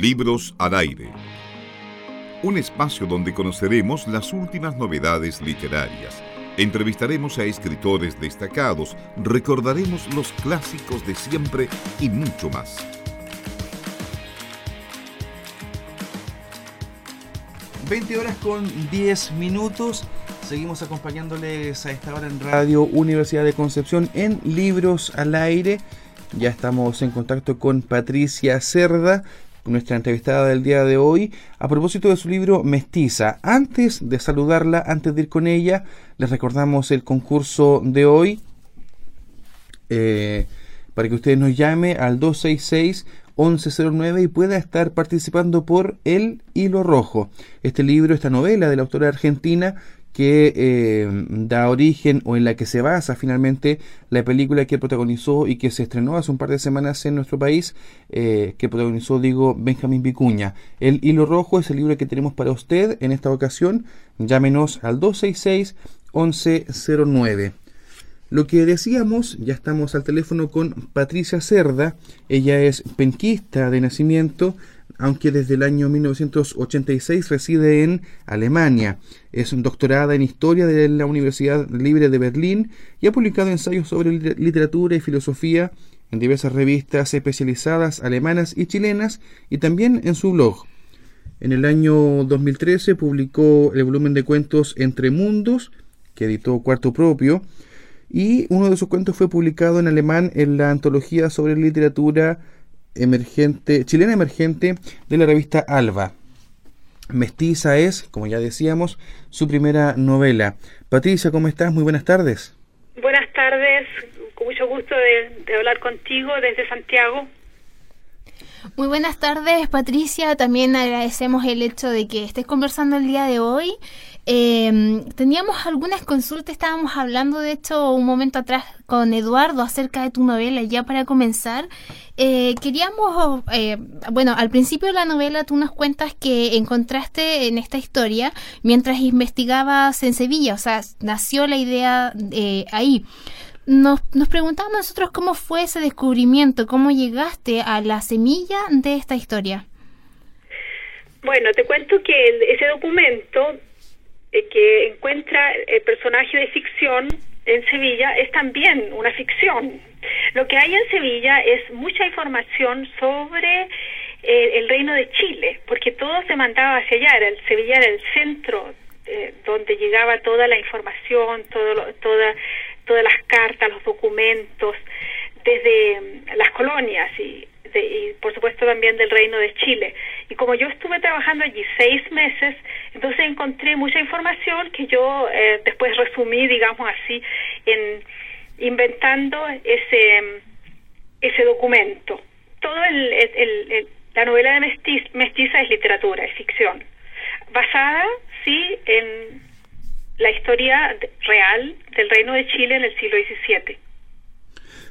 Libros al aire. Un espacio donde conoceremos las últimas novedades literarias. Entrevistaremos a escritores destacados, recordaremos los clásicos de siempre y mucho más. ...20 horas con 10 minutos... Seguimos acompañándoles a esta hora en Radio Universidad de Concepción en Libros al Aire. Ya estamos en contacto con Patricia Cerda, nuestra entrevistada del día de hoy, a propósito de su libro Mestiza. Antes de saludarla, antes de ir con ella, les recordamos el concurso de hoy. Eh, para que ustedes nos llame al 266 1109 y pueda estar participando por El Hilo Rojo. Este libro, esta novela de la autora argentina que eh, da origen o en la que se basa finalmente la película que protagonizó y que se estrenó hace un par de semanas en nuestro país, eh, que protagonizó, digo, Benjamín Vicuña. El Hilo Rojo es el libro que tenemos para usted en esta ocasión. Llámenos al 266 1109. Lo que decíamos, ya estamos al teléfono con Patricia Cerda, ella es penquista de nacimiento, aunque desde el año 1986 reside en Alemania. Es doctorada en Historia de la Universidad Libre de Berlín y ha publicado ensayos sobre literatura y filosofía en diversas revistas especializadas alemanas y chilenas y también en su blog. En el año 2013 publicó el volumen de cuentos Entre Mundos, que editó Cuarto Propio, y uno de sus cuentos fue publicado en alemán en la antología sobre literatura emergente, chilena emergente de la revista Alba. Mestiza es, como ya decíamos, su primera novela. Patricia, ¿cómo estás? Muy buenas tardes. Buenas tardes, con mucho gusto de, hablar contigo desde Santiago. Muy buenas tardes, Patricia. También agradecemos el hecho de que estés conversando el día de hoy. Eh, teníamos algunas consultas, estábamos hablando de hecho un momento atrás con Eduardo acerca de tu novela, ya para comenzar. Eh, queríamos, eh, bueno, al principio de la novela tú nos cuentas que encontraste en esta historia mientras investigabas en Sevilla, o sea, nació la idea eh, ahí. Nos, nos preguntamos nosotros cómo fue ese descubrimiento, cómo llegaste a la semilla de esta historia. Bueno, te cuento que ese documento eh, que encuentra el personaje de ficción en Sevilla es también una ficción. Lo que hay en Sevilla es mucha información sobre eh, el reino de Chile, porque todo se mandaba hacia allá, era el, Sevilla era el centro eh, donde llegaba toda la información, todo toda, todas las cartas, los documentos, desde mm, las colonias y y por supuesto también del Reino de Chile. Y como yo estuve trabajando allí seis meses, entonces encontré mucha información que yo eh, después resumí, digamos así, en inventando ese ese documento. Todo el, el, la novela de Mestiza es literatura, es ficción, basada sí en la historia real del Reino de Chile en el siglo XVII.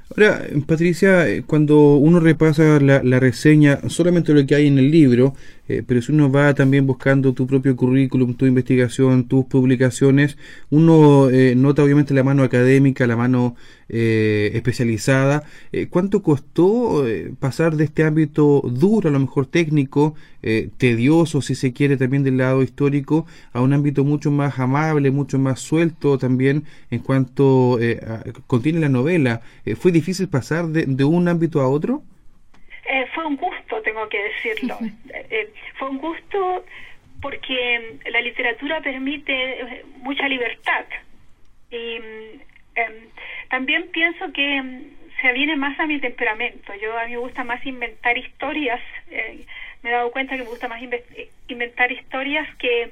Ahora, Patricia, eh, cuando uno repasa la, la, reseña, solamente lo que hay en el libro, eh, pero si uno va también buscando tu propio currículum, tu investigación, tus publicaciones, uno eh, nota obviamente la mano académica, la mano eh, especializada. ¿Cuánto costó pasar de este ámbito duro, a lo mejor técnico, tedioso, si se quiere, también del lado histórico, a un ámbito mucho más amable, mucho más suelto también en cuanto contiene la novela? ¿Fue difícil pasar de, de un ámbito a otro? fue un tengo que decirlo. Eh, fue un gusto porque la literatura permite eh, mucha libertad. Y mm, em, también pienso que mm, se viene más a mi temperamento. Yo a mí me gusta más inventar historias. Eh, me he dado cuenta que me gusta más inventar historias que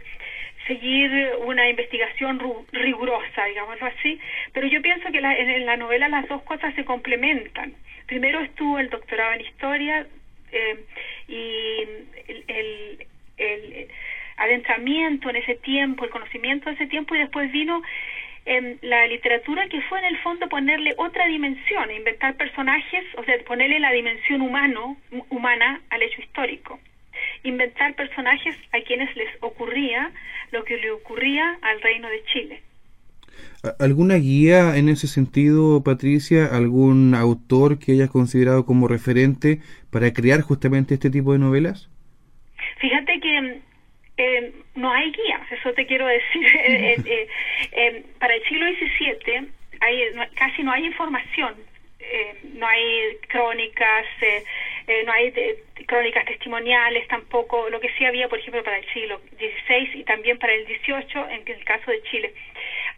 seguir una investigación rigurosa, digámoslo así. Pero yo pienso que en la novela las dos cosas se complementan. Primero estuvo el doctorado en historia, eh, y el, el, adentramiento en ese tiempo, el conocimiento de ese tiempo y después vino eh, la literatura que fue en el fondo ponerle otra dimensión, inventar personajes, o sea, ponerle la dimensión humano, humana al hecho histórico. Inventar personajes a quienes les ocurría lo que le ocurría al reino de Chile. ¿Alguna guía en ese sentido, Patricia? ¿Algún autor que hayas considerado como referente para crear justamente este tipo de novelas? eh, no hay guías, eso te quiero decir. Eh, para el siglo XVII hay, casi no hay información, no hay crónicas, no hay crónicas testimoniales tampoco, lo que sí había, por ejemplo, para el siglo XVI y también para el XVIII, en el caso de Chile.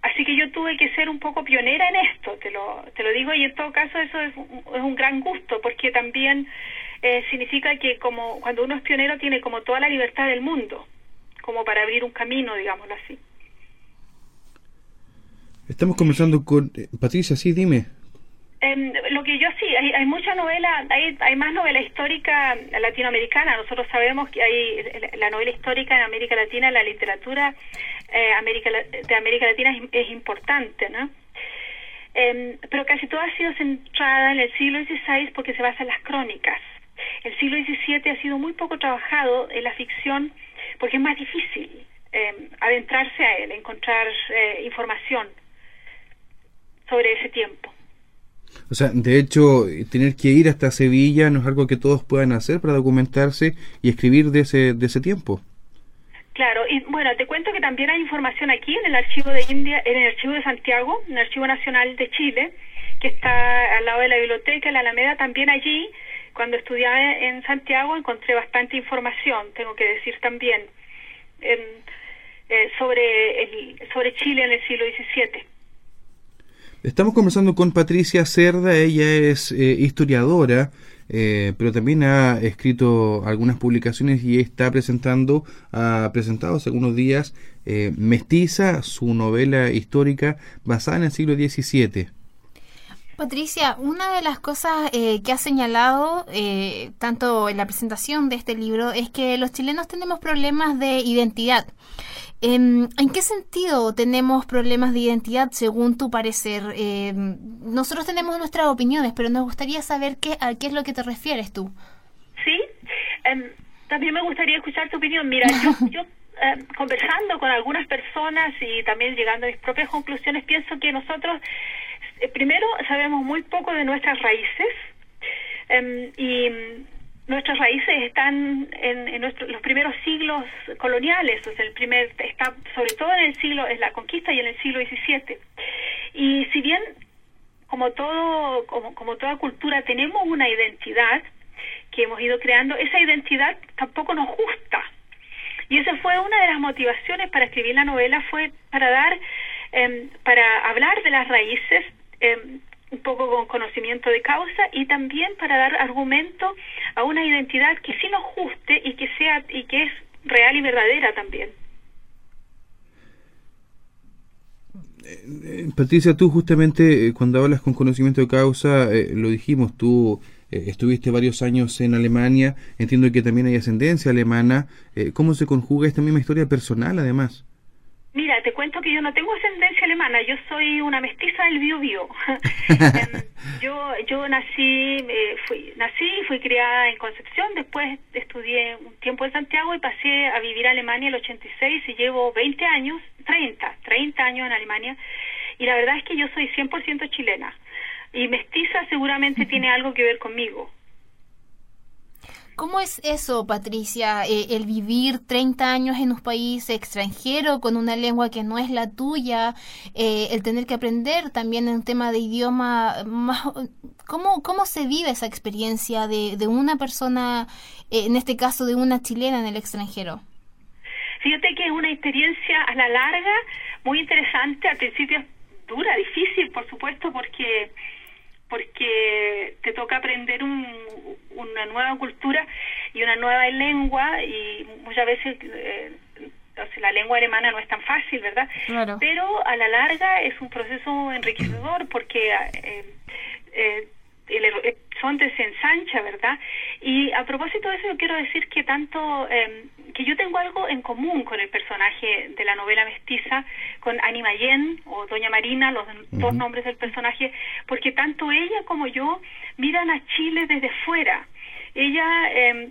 Así que yo tuve que ser un poco pionera en esto, te lo, te lo digo, y en todo caso eso es un, es un gran gusto, porque también eh, significa que como cuando uno es pionero tiene como toda la libertad del mundo, como para abrir un camino, digámoslo así. Estamos conversando con eh, Patricia, sí, dime. Em, lo que yo sí, hay, hay mucha novela, hay, hay más novela histórica latinoamericana. Nosotros sabemos que hay la novela histórica en América Latina, la literatura eh, de América Latina es, importante, ¿no? Em, pero casi toda ha sido centrada en el siglo XVI porque se basa en las crónicas. El siglo XVII ha sido muy poco trabajado en la ficción porque es más difícil em, adentrarse a él, encontrar eh, información sobre ese tiempo. O sea, de hecho, tener que ir hasta Sevilla no es algo que todos puedan hacer para documentarse y escribir de ese, de ese tiempo. Claro, y bueno, te cuento que también hay información aquí en el archivo de India, en el archivo de Santiago, en el archivo nacional de Chile, que está al lado de la biblioteca, la Alameda, también allí, cuando estudiaba en Santiago, encontré bastante información, tengo que decir también, en, eh, sobre, el, sobre Chile en el siglo XVII. Estamos conversando con Patricia Cerda, ella es eh, historiadora, eh, pero también ha escrito algunas publicaciones y está presentando, ha presentado hace algunos días eh, Mestiza, su novela histórica basada en el siglo XVII. Patricia, una de las cosas que ha señalado tanto en la presentación de este libro es que los chilenos tenemos problemas de identidad. Em, ¿En qué sentido tenemos problemas de identidad según tu parecer? Em, nosotros tenemos nuestras opiniones, pero nos gustaría saber qué, a qué es lo que te refieres tú. Sí, em, también me gustaría escuchar tu opinión. Mira, yo, conversando con algunas personas y también llegando a mis propias conclusiones, pienso que nosotros eh, primero sabemos muy poco de nuestras raíces y nuestras raíces están en, los primeros siglos coloniales, o sea, el primer está sobre todo en el siglo es la conquista y en el siglo XVII. Y si bien como todo como, como toda cultura tenemos una identidad que hemos ido creando, esa identidad tampoco nos gusta. Y esa fue una de las motivaciones para escribir la novela fue para dar em, para hablar de las raíces eh, un poco con conocimiento de causa y también para dar argumento a una identidad que sí nos guste y que sea y que es real y verdadera también. Eh, eh, Patricia, tú justamente eh, cuando hablas con conocimiento de causa, lo dijimos, tú estuviste varios años en Alemania, entiendo que también hay ascendencia alemana. ¿Cómo se conjuga esta misma historia personal además? Mira, te cuento que yo no tengo ascendencia alemana, yo soy una mestiza del bio bio. Em, yo yo nací eh, fui nací fui criada en Concepción, después estudié un tiempo en Santiago y pasé a vivir a Alemania el 86 y llevo 20 años, 30, 30 años en Alemania y la verdad es que yo soy 100% chilena y mestiza seguramente tiene algo que ver conmigo. ¿Cómo es eso, Patricia, eh, el vivir 30 años en un país extranjero con una lengua que no es la tuya, eh, el tener que aprender también en tema de idioma? ¿Cómo, cómo se vive esa experiencia de, de una persona, eh, en este caso de una chilena en el extranjero? Fíjate que es una experiencia a la larga muy interesante, al principio dura, difícil, por supuesto, porque porque te toca aprender una nueva cultura y una nueva lengua y muchas veces eh, la lengua alemana no es tan fácil, ¿verdad? Pero a la larga es un proceso enriquecedor porque eh, eh, el horizonte se ensancha, ¿verdad? Y a propósito de eso, yo quiero decir que tanto em, que yo tengo algo en común con el personaje de la novela mestiza, con Annie Mayen o Doña Marina, los dos nombres del personaje, porque tanto ella como yo miran a Chile desde fuera. Ella eh,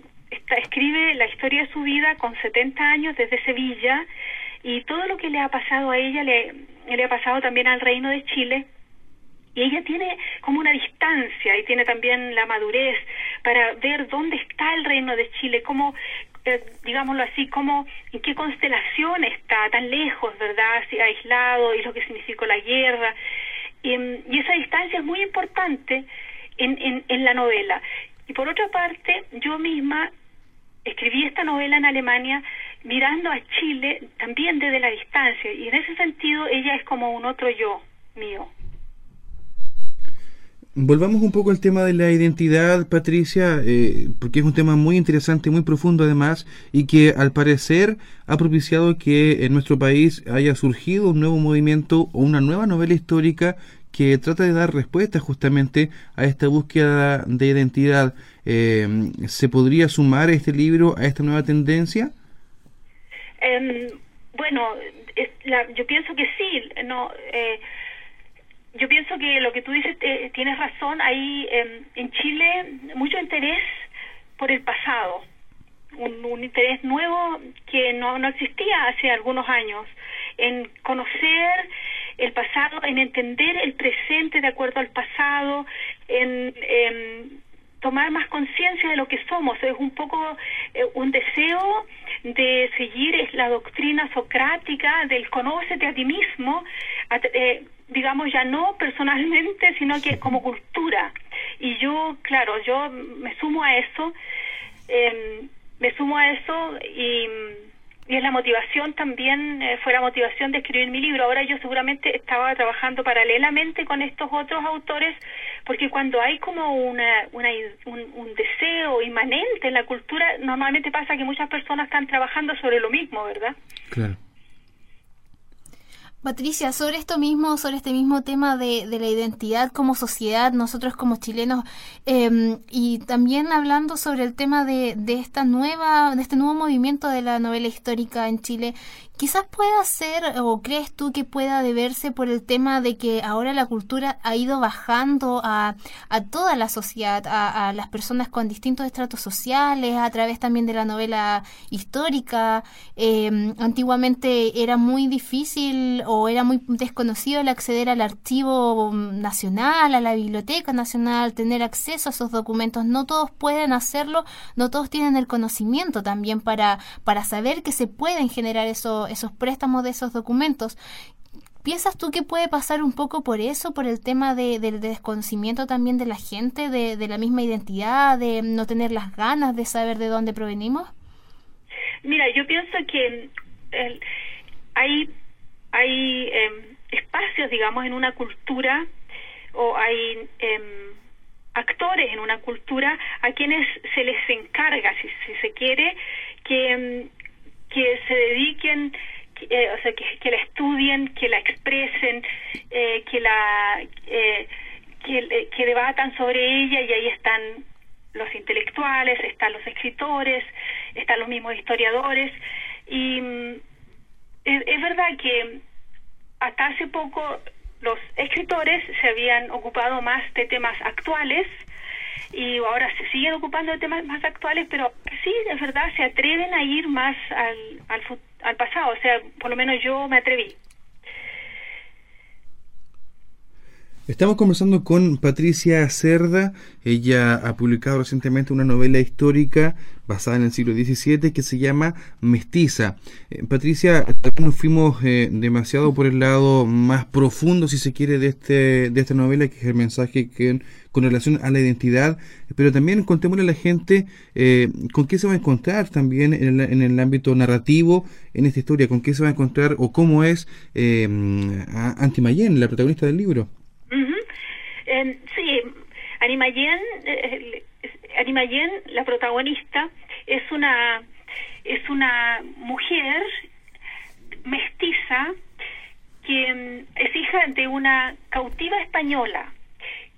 escribe la historia de su vida con 70 años desde Sevilla y todo lo que le ha pasado a ella le, le ha pasado también al reino de Chile y ella tiene como una distancia y tiene también la madurez para ver dónde está el reino de Chile, cómo eh, digámoslo así, como en qué constelación está, tan lejos, ¿verdad? Así, aislado y lo que significó la guerra. Y, y esa distancia es muy importante en, en, en la novela. Y por otra parte, yo misma escribí esta novela en Alemania mirando a Chile también desde la distancia y en ese sentido ella es como un otro yo mío. Volvamos un poco al tema de la identidad, Patricia, eh, porque es un tema muy interesante, muy profundo además, y que al parecer ha propiciado que en nuestro país haya surgido un nuevo movimiento o una nueva novela histórica que trata de dar respuesta justamente a esta búsqueda de identidad. Eh, ¿Se podría sumar este libro a esta nueva tendencia? Eh, bueno, yo pienso que sí. No, eh, yo pienso que lo que tú dices eh, tienes razón. Hay eh, en Chile mucho interés por el pasado, un, un interés nuevo que no, no existía hace algunos años, en conocer el pasado, en entender el presente de acuerdo al pasado, en, en tomar más conciencia de lo que somos. Es un poco eh, un deseo de seguir la doctrina socrática del conócete a ti mismo, a, eh, digamos ya no personalmente, sino que como cultura. Y yo, claro, yo me sumo a eso, eh, me sumo a eso y y es la motivación también, eh, fue la motivación de escribir mi libro. Ahora yo seguramente estaba trabajando paralelamente con estos otros autores, porque cuando hay como una, una un, un, deseo inmanente en la cultura, normalmente pasa que muchas personas están trabajando sobre lo mismo, ¿verdad? Claro. Patricia, sobre esto mismo, sobre este mismo tema de, de la identidad como sociedad, nosotros como chilenos, eh, y también hablando sobre el tema de, de esta nueva, de este nuevo movimiento de la novela histórica en Chile, quizás pueda ser, o crees tú que pueda deberse por el tema de que ahora la cultura ha ido bajando a, a toda la sociedad, a, las personas con distintos estratos sociales, a través también de la novela histórica. Eh, antiguamente era muy difícil o era muy desconocido el acceder al archivo nacional, a la biblioteca nacional, tener acceso a esos documentos. No todos pueden hacerlo, no todos tienen el conocimiento también para, para saber que se pueden generar eso esos préstamos de esos documentos. ¿Piensas tú que puede pasar un poco por eso, por el tema de, del desconocimiento también de la gente, de, de, la misma identidad, de no tener las ganas de saber de dónde provenimos? Mira, yo pienso que el, hay, hay eh, espacios, digamos, en una cultura o hay eh, actores en una cultura a quienes se les encarga, si, si se quiere, que que se dediquen, eh, o sea, que, que, la estudien, que la expresen, eh, que la eh, que, que debatan sobre ella y ahí están los intelectuales, están los escritores, están los mismos historiadores y mm, es, verdad que hasta hace poco los escritores se habían ocupado más de temas actuales y ahora se siguen ocupando de temas más actuales, pero sí, es verdad, se atreven a ir más al, al, al pasado, o sea, por lo menos yo me atreví. Estamos conversando con Patricia Cerda. Ella ha publicado recientemente una novela histórica basada en el siglo XVII que se llama Mestiza. Eh, Patricia, nos fuimos eh, demasiado por el lado más profundo, si se quiere, de, este, de esta novela, que es el mensaje que, con relación a la identidad, pero también contémosle a la gente eh, con qué se va a encontrar también en el, en el, ámbito narrativo en esta historia, con qué se va a encontrar o cómo es eh, Anti Mayen, la protagonista del libro. Sí, Animayen, eh, la protagonista, es una es una mujer mestiza que es hija de una cautiva española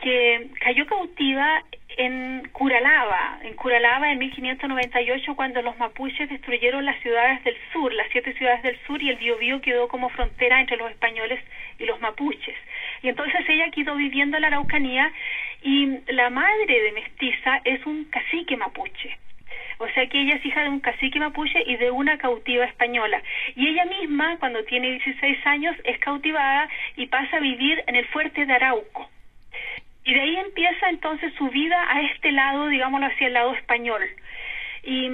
que cayó cautiva en Curalaba, en Curalaba en 1598 cuando los mapuches destruyeron las ciudades del sur, las siete ciudades del sur y el Biobío quedó como frontera entre los españoles y los mapuches. Y entonces ella quedó viviendo en la Araucanía y la madre de mestiza es un cacique mapuche. O sea que ella es hija de un cacique mapuche y de una cautiva española. Y ella misma, cuando tiene 16 años, es cautivada y pasa a vivir en el fuerte de Arauco. Y de ahí empieza entonces su vida a este lado, digámoslo así, el lado español. Y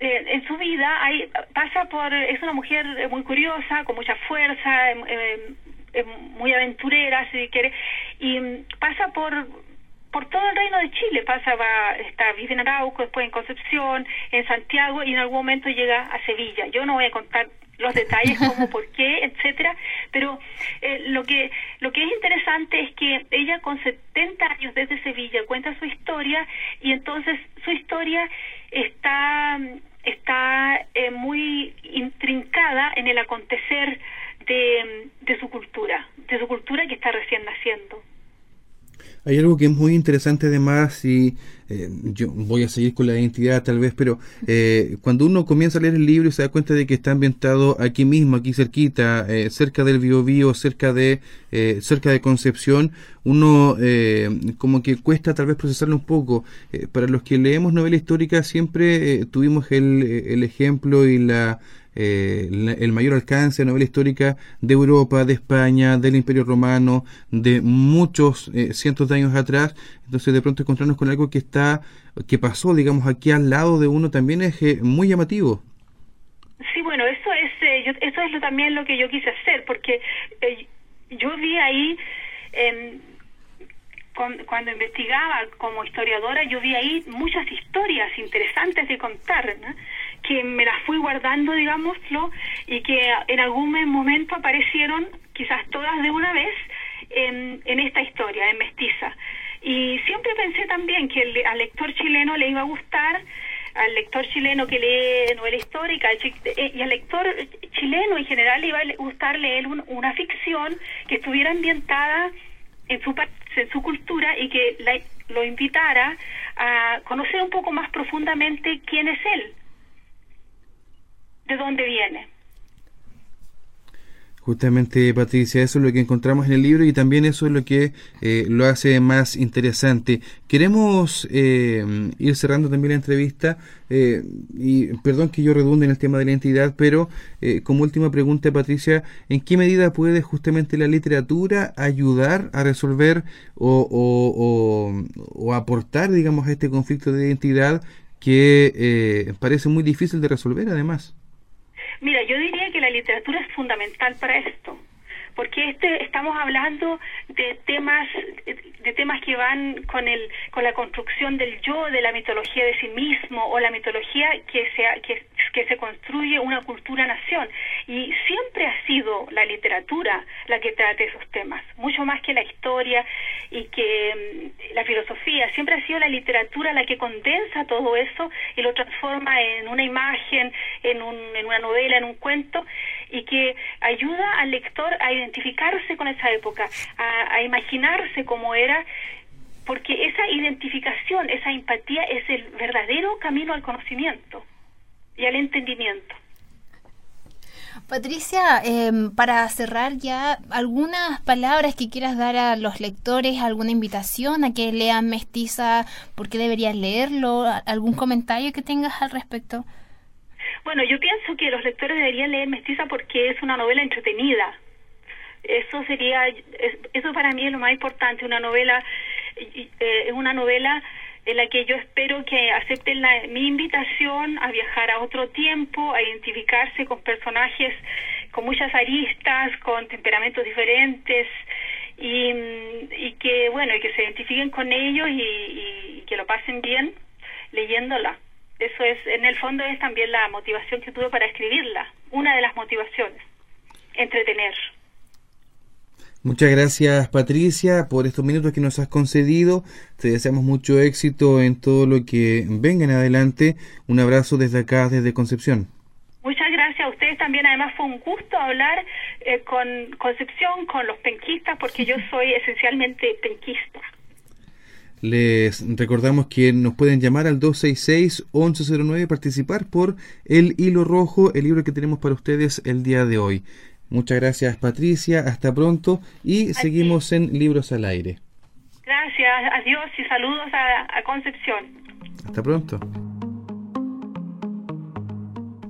eh, en su vida hay, pasa por, es una mujer muy curiosa, con mucha fuerza, muy aventurera, si quiere, y pasa por por todo el reino de Chile, pasa, va, está, vive en Arauco, después en Concepción, en Santiago y en algún momento llega a Sevilla. Yo no voy a contar los detalles como por qué, etcétera, pero eh, lo que lo que es interesante es que ella con 70 años desde Sevilla cuenta su historia y entonces su historia está está eh, muy intrincada en el acontecer de, su cultura, de su cultura que está recién naciendo. Hay algo que es muy interesante además y eh, yo voy a seguir con la identidad tal vez, pero eh, cuando uno comienza a leer el libro y se da cuenta de que está ambientado aquí mismo, aquí cerquita, eh, cerca del Biobío, cerca de cerca de Concepción, uno como que cuesta tal vez procesarlo un poco. para los que leemos novela histórica siempre tuvimos el, el ejemplo y la eh, el mayor alcance de novela histórica de Europa, de España, del Imperio Romano, de muchos eh, cientos de años atrás. Entonces, de pronto encontrarnos con algo que está, que pasó, digamos, aquí al lado de uno también es eh, muy llamativo. Sí, bueno, eso es, eso es lo, también lo que yo quise hacer, porque yo vi ahí cuando investigaba como historiadora, yo vi ahí muchas historias interesantes de contar, que me las fui guardando, digámoslo, y que en algún momento aparecieron, quizás todas de una vez, en, en esta historia, en Mestiza. Y siempre pensé también que al lector chileno le iba a gustar, al lector chileno que lee novela histórica eh, y al lector chileno en general le iba a gustar leer una ficción que estuviera ambientada en su, en su cultura y que lo invitara a conocer un poco más profundamente quién es él, de dónde viene. Justamente, Patricia, eso es lo que encontramos en el libro y también eso es lo que eh, lo hace más interesante. Queremos eh, ir cerrando también la entrevista eh, y perdón que yo redunde en el tema de la identidad, pero como última pregunta, Patricia, ¿en qué medida puede justamente la literatura ayudar a resolver o, o aportar, digamos, a este conflicto de identidad que parece muy difícil de resolver además? Mira, yo diría que la literatura es fundamental para esto, porque este estamos hablando de temas de temas que van con el con la construcción del yo, de la mitología de sí mismo o la mitología que se que, que se construye una cultura nación. Y siempre ha sido la literatura la que trata esos temas, mucho más que la historia y que mm, la filosofía, siempre ha sido la literatura la que condensa todo eso y lo transforma en una imagen, en, un, en una novela, en un cuento y que ayuda al lector a identificarse con esa época, a, imaginarse cómo era porque esa identificación, esa empatía es el verdadero camino al conocimiento y al entendimiento. Patricia, em, para cerrar ya, algunas palabras que quieras dar a los lectores, alguna invitación a que lean Mestiza, por qué deberían leerlo, algún comentario que tengas al respecto. Bueno, yo pienso que los lectores deberían leer Mestiza porque es una novela entretenida. Eso sería, eso para mí es lo más importante, una novela, eh, es una novela en la que yo espero que acepten mi invitación a viajar a otro tiempo, a identificarse con personajes con muchas aristas, con temperamentos diferentes y, que bueno y que se identifiquen con ellos y, que lo pasen bien leyéndola. Eso es, en el fondo es también la motivación que tuve para escribirla, una de las motivaciones, entretener. Muchas gracias Patricia por estos minutos que nos has concedido. Te deseamos mucho éxito en todo lo que venga en adelante. Un abrazo desde acá, desde Concepción. Muchas gracias a ustedes también. Además fue un gusto hablar eh, con Concepción, con los penquistas, porque yo soy esencialmente penquista. Les recordamos que nos pueden llamar al 266-1109 y participar por El Hilo Rojo, el libro que tenemos para ustedes el día de hoy. Muchas gracias Patricia, hasta pronto y seguimos en Libros al Aire. Gracias, adiós y saludos a, a Concepción. Hasta pronto.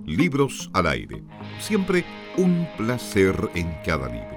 Libros al Aire, siempre un placer en cada libro.